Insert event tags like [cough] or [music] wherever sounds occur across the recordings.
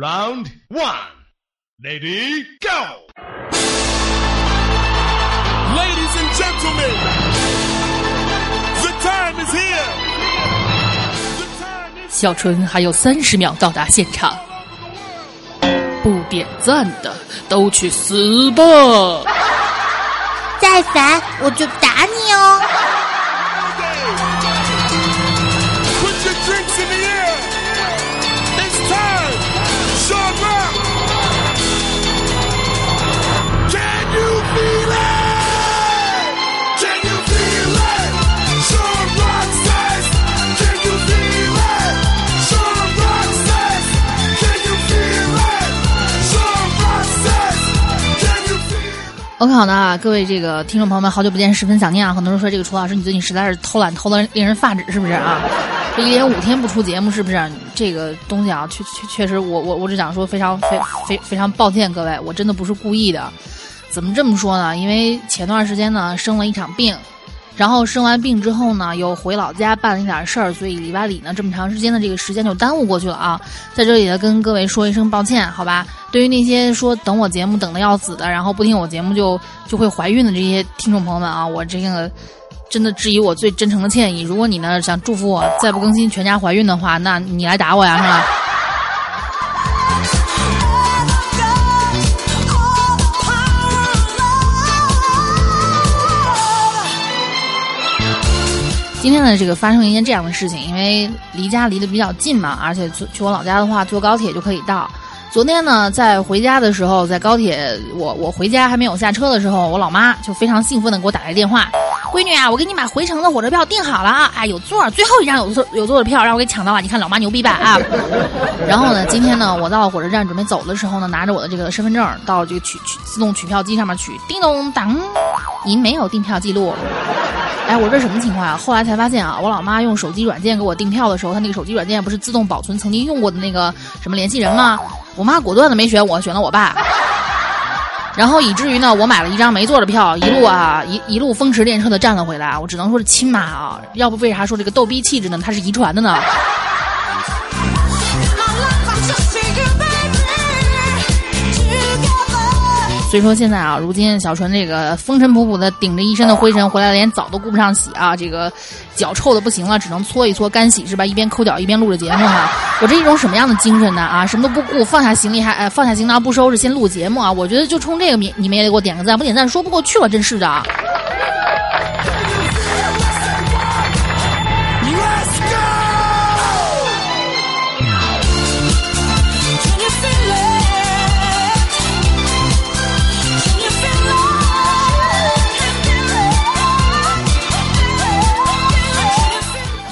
Round one, lady, go. Ladies and gentlemen, the time is here. The time is 小春还有三十秒到达现场，不点赞的都去死吧！再烦我就打 OK，好的啊，各位这个听众朋友们，好久不见，十分想念啊！很多人说这个楚老师，你最近实在是偷懒偷得令人发指，是不是啊？这一连五天不出节目，是不是？这个东西啊，确确确实，我我我只想说，非常非非非常抱歉，各位，我真的不是故意的。怎么这么说呢？因为前段时间呢生了一场病，然后生完病之后呢又回老家办了一点事儿，所以礼拜里呢这么长时间的这个时间就耽误过去了啊。在这里呢跟各位说一声抱歉，好吧？对于那些说等我节目等的要死的，然后不听我节目就就会怀孕的这些听众朋友们啊，我这个真的致以我最真诚的歉意。如果你呢想祝福我再不更新全家怀孕的话，那你来打我呀，是吧？今天呢，这个发生了一件这样的事情，因为离家离得比较近嘛，而且去去我老家的话，坐高铁就可以到。昨天呢，在回家的时候，在高铁，我我回家还没有下车的时候，我老妈就非常兴奋的给我打来电话，闺女啊，我给你把回程的火车票订好了啊，哎，有座，最后一张有座有座的票让我给抢到了，你看老妈牛逼吧啊！[laughs] 然后呢，今天呢，我到了火车站准备走的时候呢，拿着我的这个身份证到这个取取自动取票机上面取，叮咚当，您没有订票记录。哎，我这什么情况啊？后来才发现啊，我老妈用手机软件给我订票的时候，她那个手机软件不是自动保存曾经用过的那个什么联系人吗？我妈果断的没选我，选了我爸。然后以至于呢，我买了一张没座的票，一路啊一一路风驰电掣的站了回来。我只能说是亲妈啊，要不为啥说这个逗逼气质呢？它是遗传的呢。所以说现在啊，如今小纯这个风尘仆仆的顶着一身的灰尘回来，连澡都顾不上洗啊，这个脚臭的不行了，只能搓一搓干洗是吧？一边抠脚一边录着节目哈、我这一种什么样的精神呢？啊，什么都不顾，放下行李还呃放下行囊不收拾，先录节目啊！我觉得就冲这个你你们也得给我点个赞，不点赞说不过去了，真是的啊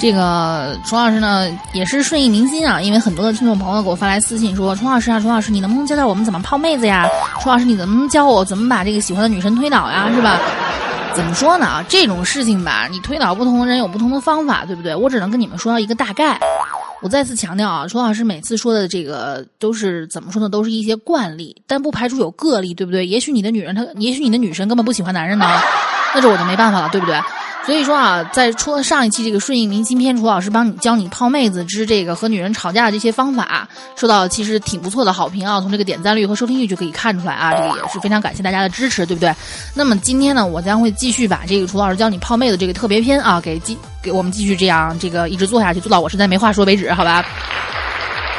这个楚老师呢也是顺应民心啊，因为很多的听众朋友给我发来私信说，楚老师啊，楚老师，你能不能教教我们怎么泡妹子呀？楚老师，你能不能教我怎么把这个喜欢的女神推倒呀？是吧？怎么说呢？啊，这种事情吧，你推倒不同的人有不同的方法，对不对？我只能跟你们说到一个大概。我再次强调啊，楚老师每次说的这个都是怎么说呢？都是一些惯例，但不排除有个例，对不对？也许你的女人她，也许你的女神根本不喜欢男人呢，那这我就没办法了，对不对？所以说啊，在出了上一期这个顺应民心篇，楚老师帮你教你泡妹子之这个和女人吵架的这些方法，受到其实挺不错的好评啊。从这个点赞率和收听率就可以看出来啊，这个也是非常感谢大家的支持，对不对？那么今天呢，我将会继续把这个楚老师教你泡妹子这个特别篇啊，给继给我们继续这样这个一直做下去，做到我实在没话说为止，好吧？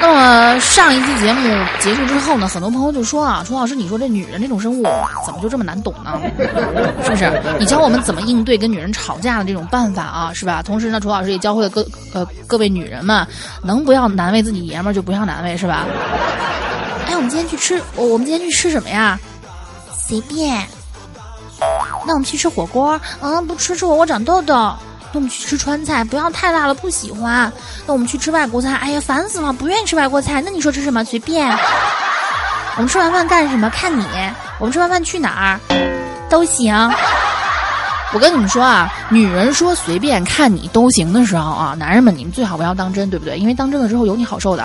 那么上一期节目结束之后呢，很多朋友就说啊，楚老师，你说这女人这种生物怎么就这么难懂呢？是不是？你教我们怎么应对跟女人吵架的这种办法啊，是吧？同时呢，楚老师也教会了各呃各位女人们，能不要难为自己爷们儿就不要难为，是吧？哎，我们今天去吃，我我们今天去吃什么呀？随便。那我们去吃火锅？嗯，不吃吃火锅长痘痘。那我们去吃川菜，不要太辣了，不喜欢。那我们去吃外国菜，哎呀，烦死了，不愿意吃外国菜。那你说吃什么？随便。我们吃完饭干什么？看你。我们吃完饭去哪儿？都行。我跟你们说啊，女人说随便看你都行的时候啊，男人们你们最好不要当真，对不对？因为当真了之后有你好受的。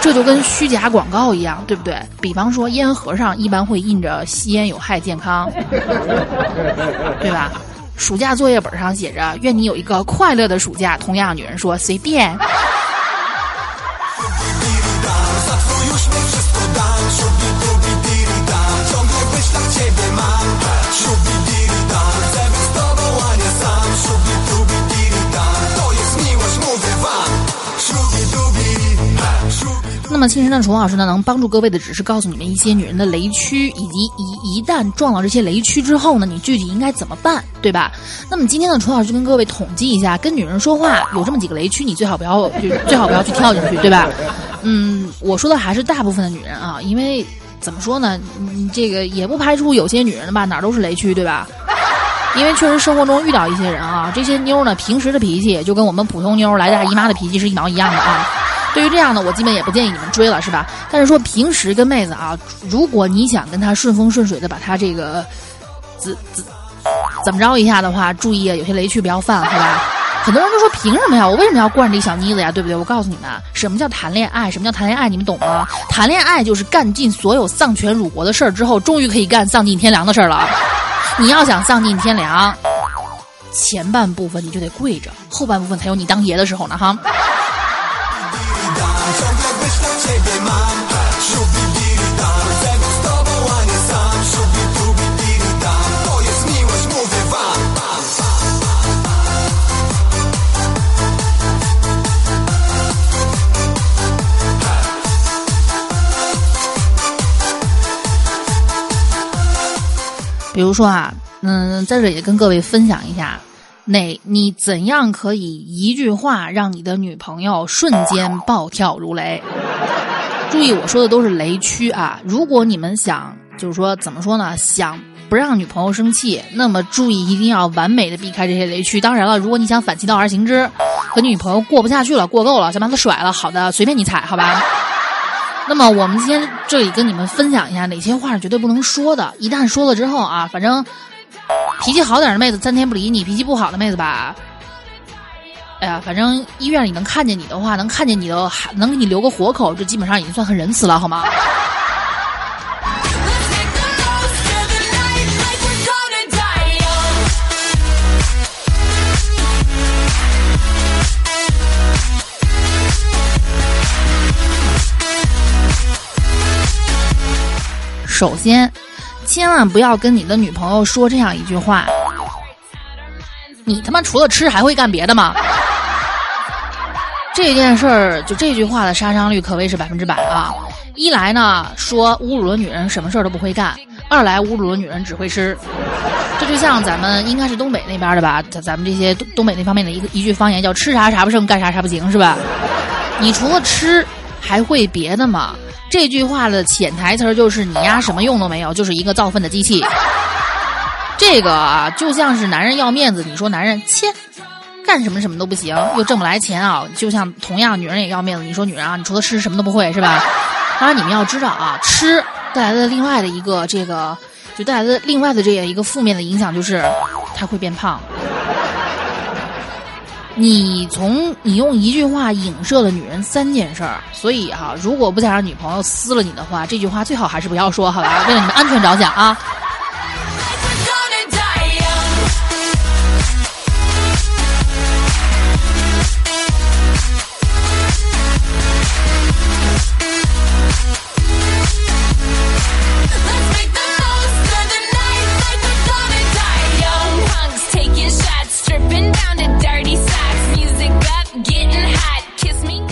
这就跟虚假广告一样，对不对？比方说烟盒上一般会印着吸烟有害健康，对吧？暑假作业本上写着“愿你有一个快乐的暑假”，同样女人说随便。那么，亲神的楚老师呢，能帮助各位的只是告诉你们一些女人的雷区，以及一一旦撞到这些雷区之后呢，你具体应该怎么办，对吧？那么今天呢，楚老师就跟各位统计一下，跟女人说话有这么几个雷区，你最好不要，就最好不要去跳进去，对吧？嗯，我说的还是大部分的女人啊，因为怎么说呢，你这个也不排除有些女人吧，哪儿都是雷区，对吧？因为确实生活中遇到一些人啊，这些妞呢，平时的脾气就跟我们普通妞来大姨妈的脾气是一毛一样的啊。对于这样的，我基本也不建议你们追了，是吧？但是说平时跟妹子啊，如果你想跟她顺风顺水的把她这个怎怎怎么着一下的话，注意啊，有些雷区不要犯，好吧？很多人都说凭什么呀？我为什么要惯着这小妮子呀？对不对？我告诉你们，什么叫谈恋爱？什么叫谈恋爱？你们懂吗？谈恋爱就是干尽所有丧权辱国的事儿之后，终于可以干丧尽天良的事儿了。你要想丧尽天良，前半部分你就得跪着，后半部分才有你当爷的时候呢，哈。比如说啊，嗯，在这也跟各位分享一下，哪你怎样可以一句话让你的女朋友瞬间暴跳如雷？注意，我说的都是雷区啊。如果你们想，就是说怎么说呢？想不让女朋友生气，那么注意一定要完美的避开这些雷区。当然了，如果你想反其道而行之，和你女朋友过不下去了，过够了，想把她甩了，好的，随便你踩，好吧？那么我们今天这里跟你们分享一下哪些话是绝对不能说的。一旦说了之后啊，反正脾气好点的妹子三天不理你，脾气不好的妹子吧，哎呀，反正医院里能看见你的话，能看见你的，还能给你留个活口，这基本上已经算很仁慈了，好吗？首先，千万不要跟你的女朋友说这样一句话：“你他妈除了吃还会干别的吗？” [laughs] 这件事儿，就这句话的杀伤率可谓是百分之百啊！一来呢，说侮辱了女人什么事儿都不会干；二来侮辱了女人只会吃。这就像咱们应该是东北那边的吧，咱咱们这些东东北那方面的一个一句方言叫“吃啥啥不剩，干啥啥不行”，是吧？你除了吃还会别的吗？这句话的潜台词儿就是你丫什么用都没有，就是一个造粪的机器。[laughs] 这个啊，就像是男人要面子，你说男人切，干什么什么都不行，又挣不来钱啊。就像同样，女人也要面子，你说女人啊，你除了吃什么都不会是吧？当 [laughs] 然，你们要知道啊，吃带来的另外的一个这个，就带来的另外的这样一个负面的影响就是，他会变胖。你从你用一句话影射了女人三件事儿，所以哈、如果不想让女朋友撕了你的话，这句话最好还是不要说，好吧？为了你们安全着想啊。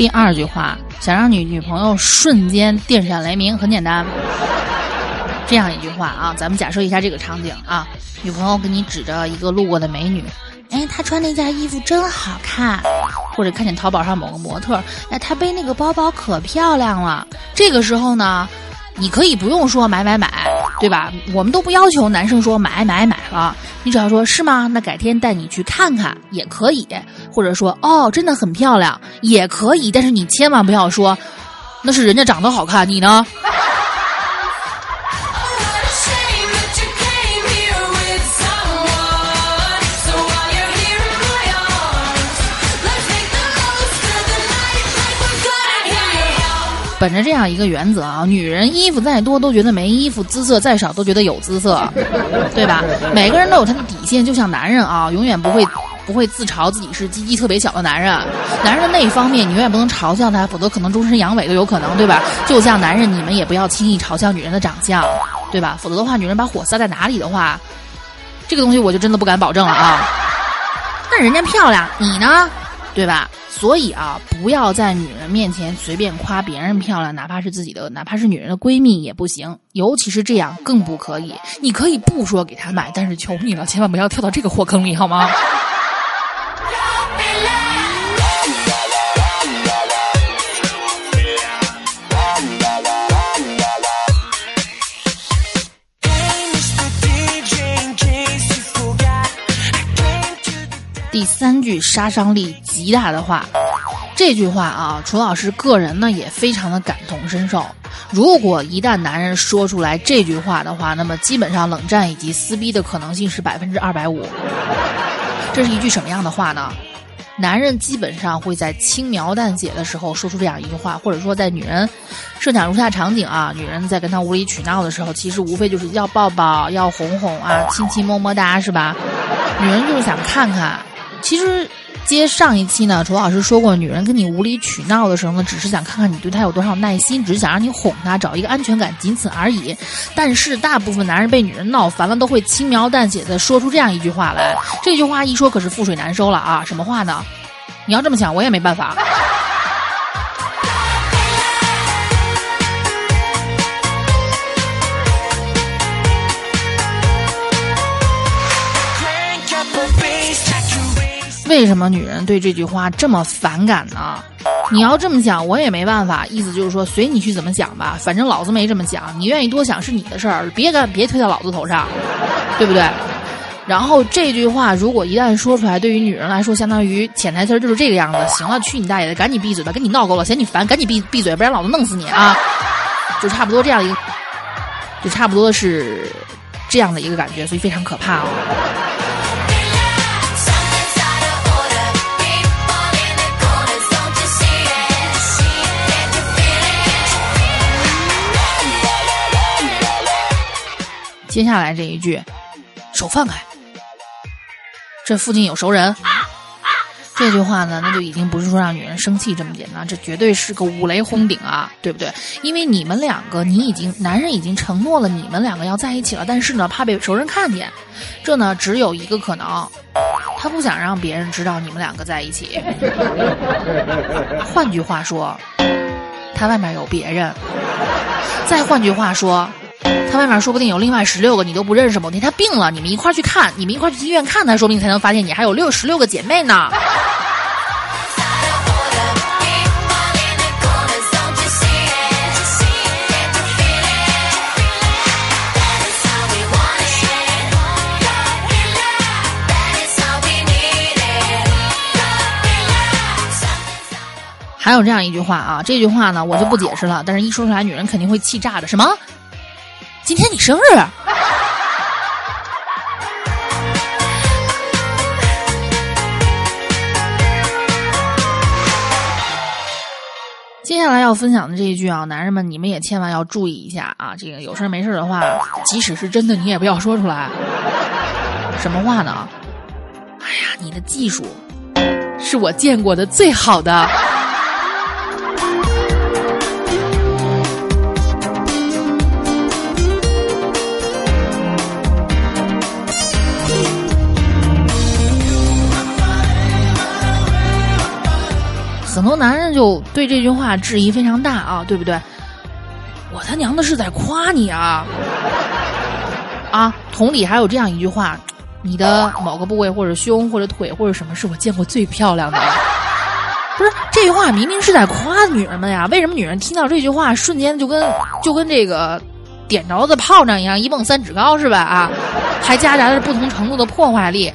第二句话，想让你女朋友瞬间电闪雷鸣，很简单，这样一句话啊，咱们假设一下这个场景啊，女朋友给你指着一个路过的美女，哎，她穿那件衣服真好看，或者看见淘宝上某个模特，哎，她背那个包包可漂亮了。这个时候呢，你可以不用说买买买，对吧？我们都不要求男生说买买买了，你只要说是吗？那改天带你去看看也可以，或者说哦，真的很漂亮也可以，但是你千万不要说那是人家长得好看，你呢？本着这样一个原则啊，女人衣服再多都觉得没衣服，姿色再少都觉得有姿色，对吧？每个人都有他的底线，就像男人啊，永远不会不会自嘲自己是鸡鸡特别小的男人。男人的那一方面，你永远不能嘲笑他，否则可能终身阳痿都有可能，对吧？就像男人，你们也不要轻易嘲笑女人的长相，对吧？否则的话，女人把火撒在哪里的话，这个东西我就真的不敢保证了啊。那人家漂亮，你呢？对吧？所以啊，不要在女人面前随便夸别人漂亮，哪怕是自己的，哪怕是女人的闺蜜也不行，尤其是这样更不可以。你可以不说给她买，但是求你了，千万不要跳到这个火坑里，好吗？三句杀伤力极大的话，这句话啊，楚老师个人呢也非常的感同身受。如果一旦男人说出来这句话的话，那么基本上冷战以及撕逼的可能性是百分之二百五。这是一句什么样的话呢？男人基本上会在轻描淡写的时候说出这样一句话，或者说在女人设想如下场景啊，女人在跟他无理取闹的时候，其实无非就是要抱抱、要哄哄啊、亲亲么么哒，是吧？女人就是想看看。其实接上一期呢，楚老师说过，女人跟你无理取闹的时候呢，只是想看看你对她有多少耐心，只是想让你哄她，找一个安全感，仅此而已。但是大部分男人被女人闹烦了，都会轻描淡写的说出这样一句话来。这句话一说可是覆水难收了啊！什么话呢？你要这么想，我也没办法。为什么女人对这句话这么反感呢？你要这么想，我也没办法。意思就是说，随你去怎么想吧，反正老子没这么想。你愿意多想是你的事儿，别干别推到老子头上，对不对？然后这句话如果一旦说出来，对于女人来说，相当于潜台词就是这个样子。行了，去你大爷的，赶紧闭嘴吧，跟你闹够了，嫌你烦，赶紧闭闭嘴，不然老子弄死你啊！就差不多这样一个，就差不多是这样的一个感觉，所以非常可怕哦。接下来这一句，手放开，这附近有熟人。这句话呢，那就已经不是说让女人生气这么简单，这绝对是个五雷轰顶啊，对不对？因为你们两个，你已经男人已经承诺了你们两个要在一起了，但是呢，怕被熟人看见，这呢只有一个可能，他不想让别人知道你们两个在一起。[laughs] 换句话说，他外面有别人。再换句话说，他外面说不定有另外十六个你都不认识某天他病了你们一块儿去看你们一块儿去医院看他说不定才能发现你还有六十六个姐妹呢。还有这样一句话啊这句话呢我就不解释了但是一说出来女人肯定会气炸的什么？今天你生日？接下来要分享的这一句啊，男人们你们也千万要注意一下啊！这个有事没事的话，即使是真的，你也不要说出来。什么话呢？哎呀，你的技术是我见过的最好的。很多男人就对这句话质疑非常大啊，对不对？我他娘的是在夸你啊！啊，同理还有这样一句话，你的某个部位或者胸或者腿或者什么是我见过最漂亮的。[laughs] 不是这句话明明是在夸女人们呀，为什么女人听到这句话瞬间就跟就跟这个点着的炮仗一样一蹦三尺高是吧？啊，还夹杂着不同程度的破坏力。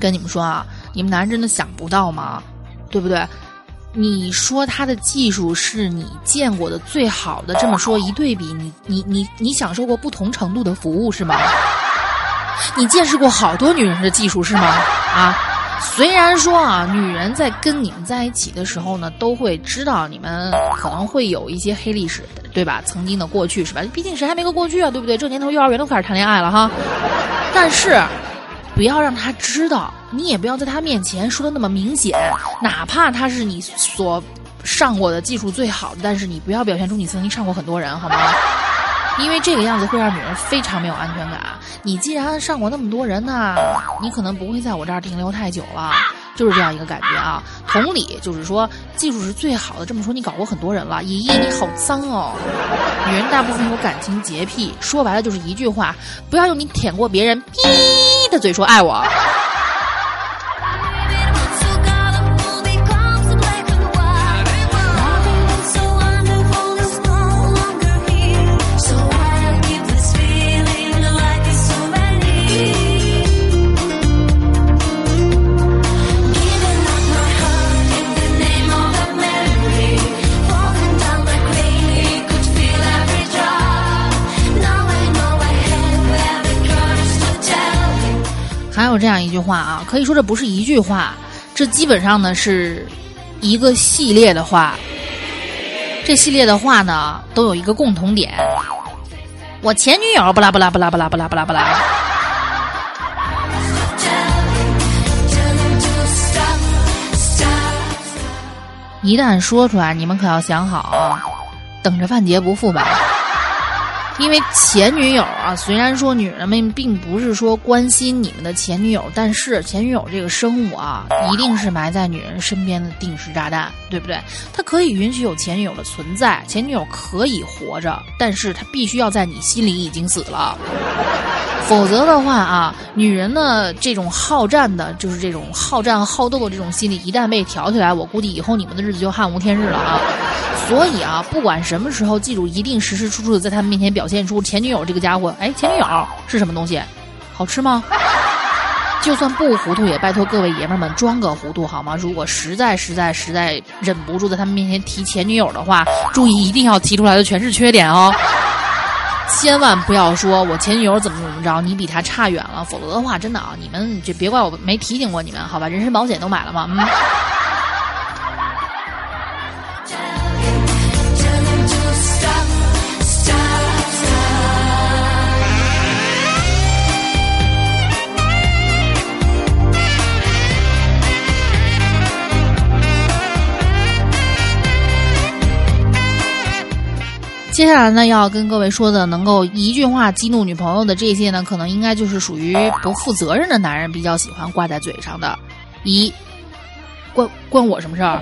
跟你们说啊，你们男人真的想不到吗？对不对？你说他的技术是你见过的最好的，这么说一对比，你你你你享受过不同程度的服务是吗？你见识过好多女人的技术是吗？啊，虽然说啊，女人在跟你们在一起的时候呢，都会知道你们可能会有一些黑历史，对吧？曾经的过去是吧？毕竟谁还没个过去啊，对不对？这年头幼儿园都开始谈恋爱了哈，但是。不要让他知道，你也不要在他面前说的那么明显，哪怕他是你所上过的技术最好的，但是你不要表现出你曾经上过很多人，好吗？因为这个样子会让女人非常没有安全感。你既然上过那么多人呢，你可能不会在我这儿停留太久了。就是这样一个感觉啊。同理，就是说技术是最好的。这么说，你搞过很多人了，依依你好脏哦。女人大部分有感情洁癖，说白了就是一句话：不要用你舔过别人逼的嘴说爱我。这样一句话啊，可以说这不是一句话，这基本上呢是一个系列的话。这系列的话呢，都有一个共同点。我前女友不啦不啦不啦不啦不啦不啦不啦，一旦说出来，你们可要想好，等着万劫不复吧。因为前女友啊，虽然说女人们并不是说关心你们的前女友，但是前女友这个生物啊，一定是埋在女人身边的定时炸弹，对不对？它可以允许有前女友的存在，前女友可以活着，但是她必须要在你心里已经死了。否则的话啊，女人呢这种好战的，就是这种好战好斗的这种心理，一旦被挑起来，我估计以后你们的日子就汉无天日了啊。所以啊，不管什么时候，记住一定时时处处的在他们面前表现出前女友这个家伙，哎，前女友是什么东西？好吃吗？就算不糊涂，也拜托各位爷们儿们装个糊涂好吗？如果实在实在实在忍不住在他们面前提前女友的话，注意一定要提出来的全是缺点哦。千万不要说我前女友怎么怎么着，你比她差远了，否则的话，真的啊，你们就别怪我没提醒过你们，好吧？人身保险都买了吗？嗯。接下来呢，要跟各位说的，能够一句话激怒女朋友的这些呢，可能应该就是属于不负责任的男人比较喜欢挂在嘴上的。一，关关我什么事儿？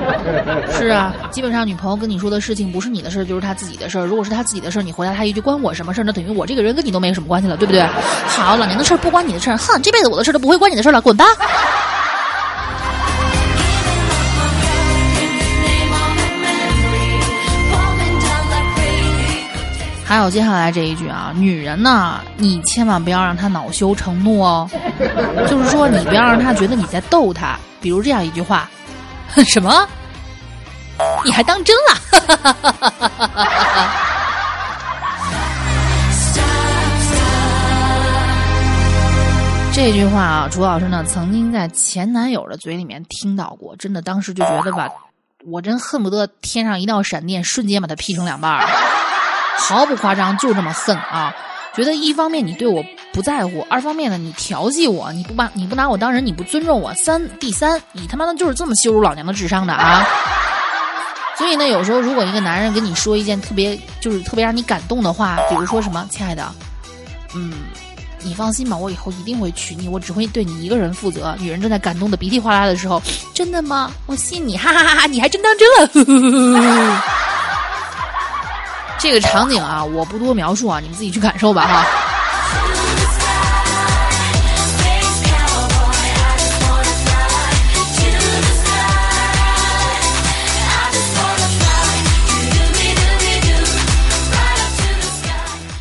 [laughs] 是啊，基本上女朋友跟你说的事情不是你的事儿，就是她自己的事儿。如果是她自己的事儿，你回答她一句关我什么事儿，那等于我这个人跟你都没什么关系了，对不对？好，老娘的事儿不关你的事儿，哼，这辈子我的事儿都不会关你的事儿了，滚吧！还有接下来这一句啊，女人呢，你千万不要让她恼羞成怒哦，[laughs] 就是说你不要让她觉得你在逗她。比如这样一句话，[laughs] 什么？你还当真了？[laughs] 这句话啊，楚老师呢曾经在前男友的嘴里面听到过，真的当时就觉得吧，我真恨不得天上一道闪电，瞬间把他劈成两半儿。毫不夸张，就这么恨啊！觉得一方面你对我不在乎，二方面呢你调戏我，你不把你不拿我当人，你不尊重我，三第三你他妈的就是这么羞辱老娘的智商的啊！所以呢，有时候如果一个男人跟你说一件特别就是特别让你感动的话，比如说什么，亲爱的，嗯，你放心吧，我以后一定会娶你，我只会对你一个人负责。女人正在感动的鼻涕哗啦的时候，真的吗？我信你，哈哈哈哈！你还真当真了。[laughs] 这个场景啊，我不多描述啊，你们自己去感受吧哈。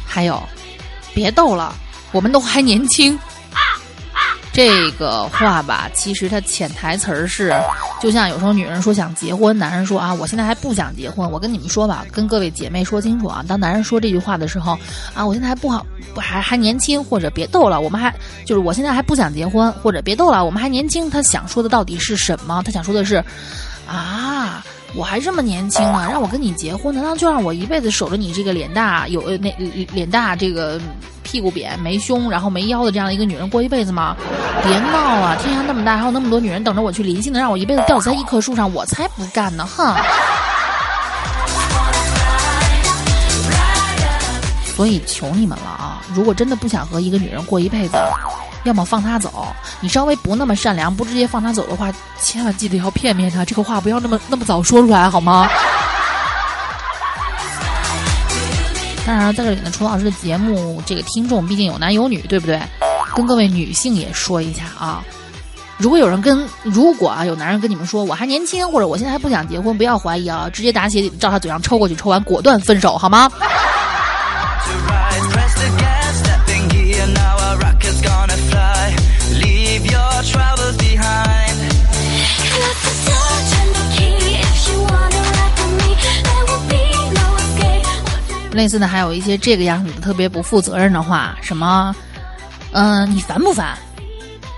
还有，别逗了，我们都还年轻。这个话吧，其实它潜台词儿是，就像有时候女人说想结婚，男人说啊，我现在还不想结婚。我跟你们说吧，跟各位姐妹说清楚啊，当男人说这句话的时候，啊，我现在还不好，不还还年轻，或者别逗了，我们还就是我现在还不想结婚，或者别逗了，我们还年轻。他想说的到底是什么？他想说的是，啊。我还这么年轻呢，让我跟你结婚，难道就让我一辈子守着你这个脸大有呃那脸大这个屁股扁没胸然后没腰的这样的一个女人过一辈子吗？别闹了！天下那么大，还有那么多女人等着我去临幸的，让我一辈子吊死在一棵树上，我才不干呢！哼。所以求你们了啊！如果真的不想和一个女人过一辈子，要么放他走。你稍微不那么善良，不直接放他走的话，千万记得要骗骗他。这个话不要那么那么早说出来，好吗？当然，在这里呢，楚老师的节目，这个听众毕竟有男有女，对不对？跟各位女性也说一下啊，如果有人跟如果啊有男人跟你们说我还年轻，或者我现在还不想结婚，不要怀疑啊，直接打起照他嘴上抽过去，抽完果断分手，好吗？类似的还有一些这个样子的特别不负责任的话，什么，嗯、你烦不烦？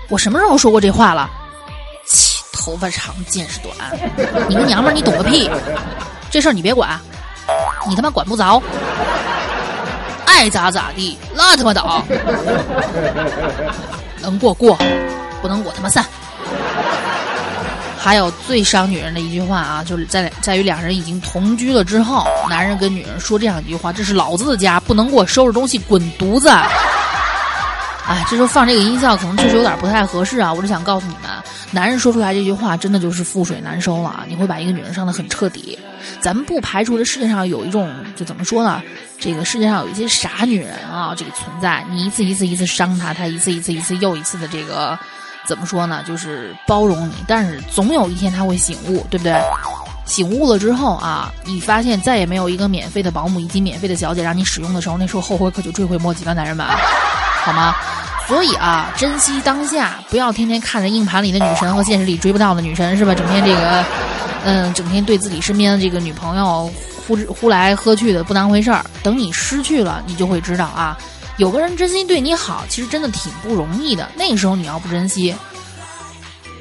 我什么时候说过这话了？切，头发长见识短，[laughs] 你个娘们儿，你懂个屁！这事儿你别管，你他妈管不着，爱咋咋地，拉他妈倒，[laughs] 能过过，不能我他妈散。还有最伤女人的一句话啊，就是在在于两人已经同居了之后，男人跟女人说这样一句话：“这是老子的家，不能给我收拾东西，滚犊子！”哎，这时候放这个音效可能确实有点不太合适啊。我是想告诉你们，男人说出来这句话真的就是覆水难收了啊，你会把一个女人伤得很彻底。咱们不排除这世界上有一种，就怎么说呢？这个世界上有一些傻女人啊，这个存在。你一次一次一次伤她，她一次一次一次又一次的这个。怎么说呢？就是包容你，但是总有一天他会醒悟，对不对？醒悟了之后啊，你发现再也没有一个免费的保姆以及免费的小姐让你使用的时候，那时候后悔可就追悔莫及了，男人们，好吗？所以啊，珍惜当下，不要天天看着硬盘里的女神和现实里追不到的女神，是吧？整天这个，嗯，整天对自己身边的这个女朋友呼之呼来喝去的不当回事儿。等你失去了，你就会知道啊。有个人真心对你好，其实真的挺不容易的。那个时候你要不珍惜，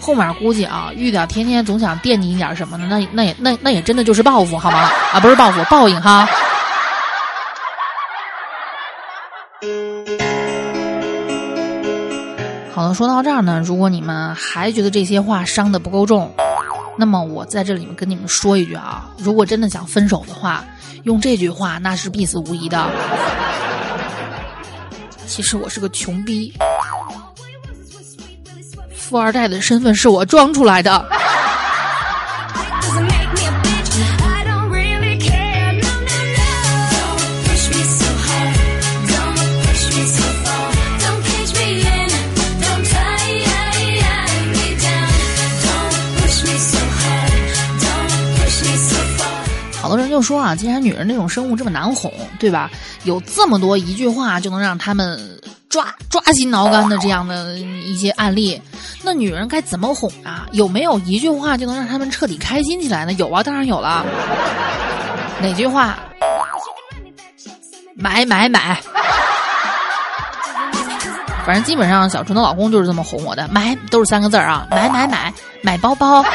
后面估计啊，遇到天天总想惦记你点什么的，那那也那那也真的就是报复，好吗？啊，不是报复，报应哈。好了，说到这儿呢，如果你们还觉得这些话伤的不够重，那么我在这里面跟你们说一句啊，如果真的想分手的话，用这句话那是必死无疑的。其实我是个穷逼，富二代的身份是我装出来的。说啊，既然女人这种生物这么难哄，对吧？有这么多一句话就能让他们抓抓心挠肝的这样的一些案例，那女人该怎么哄啊？有没有一句话就能让他们彻底开心起来呢？有啊，当然有了。哪句话？买买买！反正基本上小纯的老公就是这么哄我的，买都是三个字儿啊，买买买，买包包，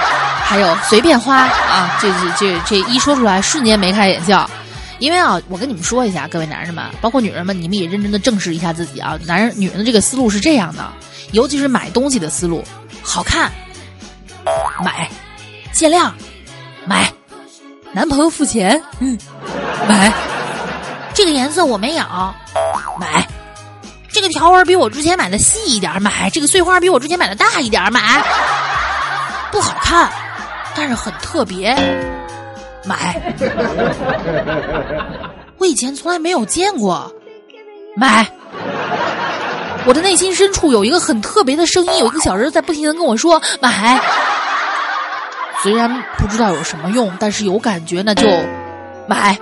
还有随便花啊，这这这这一说出来，瞬间眉开眼笑。因为啊，我跟你们说一下，各位男人们，包括女人们，你们也认真的正视一下自己啊。男人、女人的这个思路是这样的，尤其是买东西的思路，好看，买，限量，买，男朋友付钱，嗯，买，这个颜色我没有，买，这个条纹比我之前买的细一点，买，这个碎花比我之前买的大一点，买，不好看，但是很特别，买。我以前从来没有见过，买。我的内心深处有一个很特别的声音，有一个小人在不停的跟我说买。虽然不知道有什么用，但是有感觉，那就买。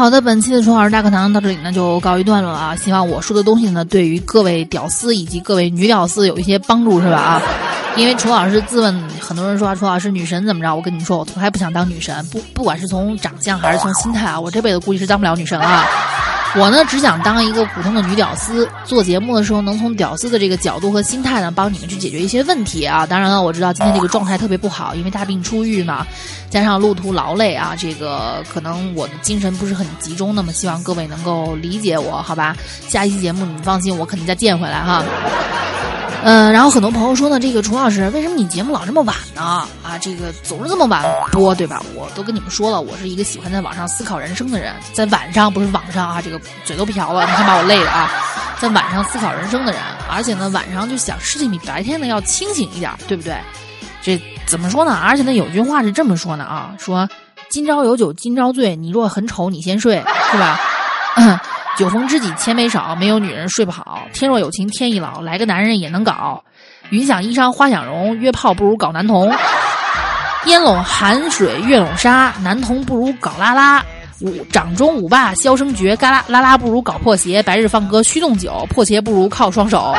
好的，本期的楚老师大课堂到这里呢就告一段落了啊。希望我说的东西呢，对于各位屌丝以及各位女屌丝有一些帮助，是吧啊？因为楚老师自问，很多人说，楚老师女神怎么着？我跟你们说，我从来不想当女神，不不管是从长相还是从心态啊，我这辈子估计是当不了女神啊。我呢，只想当一个普通的女屌丝，做节目的时候能从屌丝的这个角度和心态呢，帮你们去解决一些问题啊。当然了，我知道今天这个状态特别不好，因为大病初愈嘛，加上路途劳累啊，这个可能我的精神不是很集中。那么希望各位能够理解我，好吧？下一期节目你们放心，我肯定再见回来哈。嗯，然后很多朋友说呢，这个楚老师，为什么你节目老这么晚呢？啊，这个总是这么晚播，对吧？我都跟你们说了，我是一个喜欢在网上思考人生的人，在晚上不是网上啊，这个嘴都瓢了，你看把我累的啊，在晚上思考人生的人，而且呢，晚上就想事情比白天呢要清醒一点，对不对？这怎么说呢？而且呢，有句话是这么说的啊，说今朝有酒今朝醉，你若很丑你先睡，是吧？[laughs] 酒逢知己千杯少，没有女人睡不好。天若有情天亦老，来个男人也能搞。云想衣裳花想容，约炮不如搞男同。烟笼寒水月笼沙，男童不如搞拉拉。舞掌中舞霸箫声绝，嘎啦拉拉不如搞破鞋。白日放歌须纵酒，破鞋不如靠双手。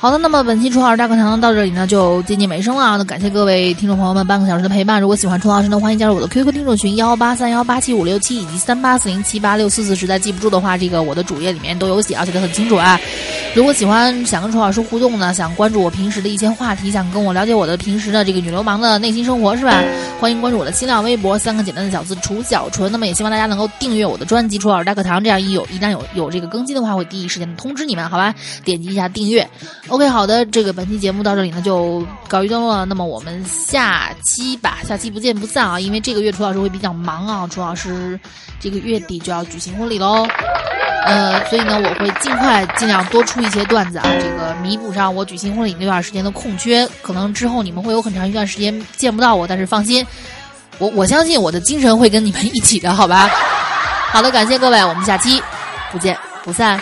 好的，那么本期楚老师大课堂到这里呢就接近尾声了。那感谢各位听众朋友们半个小时的陪伴。如果喜欢楚老师呢，欢迎加入我的 QQ 听众群幺八三幺八七五六七以及三八四零七八六四四。实在记不住的话，这个我的主页里面都有写，而且都很清楚啊。如果喜欢想跟楚老师互动呢，想关注我平时的一些话题，想跟我了解我的平时的这个女流氓的内心生活是吧？欢迎关注我的新浪微博三个简单的小字楚小纯。那么也希望大家能够订阅我的专辑《楚老师大课堂》，这样一有一旦有有这个更新的话，会第一时间的通知你们，好吧？点击一下订阅。OK，好的，这个本期节目到这里呢就告一段落了。那么我们下期吧，下期不见不散啊！因为这个月楚老师会比较忙啊，楚老师这个月底就要举行婚礼喽。呃，所以呢，我会尽快尽量多出一些段子啊，这个弥补上我举行婚礼那段时间的空缺。可能之后你们会有很长一段时间见不到我，但是放心，我我相信我的精神会跟你们一起的，好吧？好的，感谢各位，我们下期不见不散。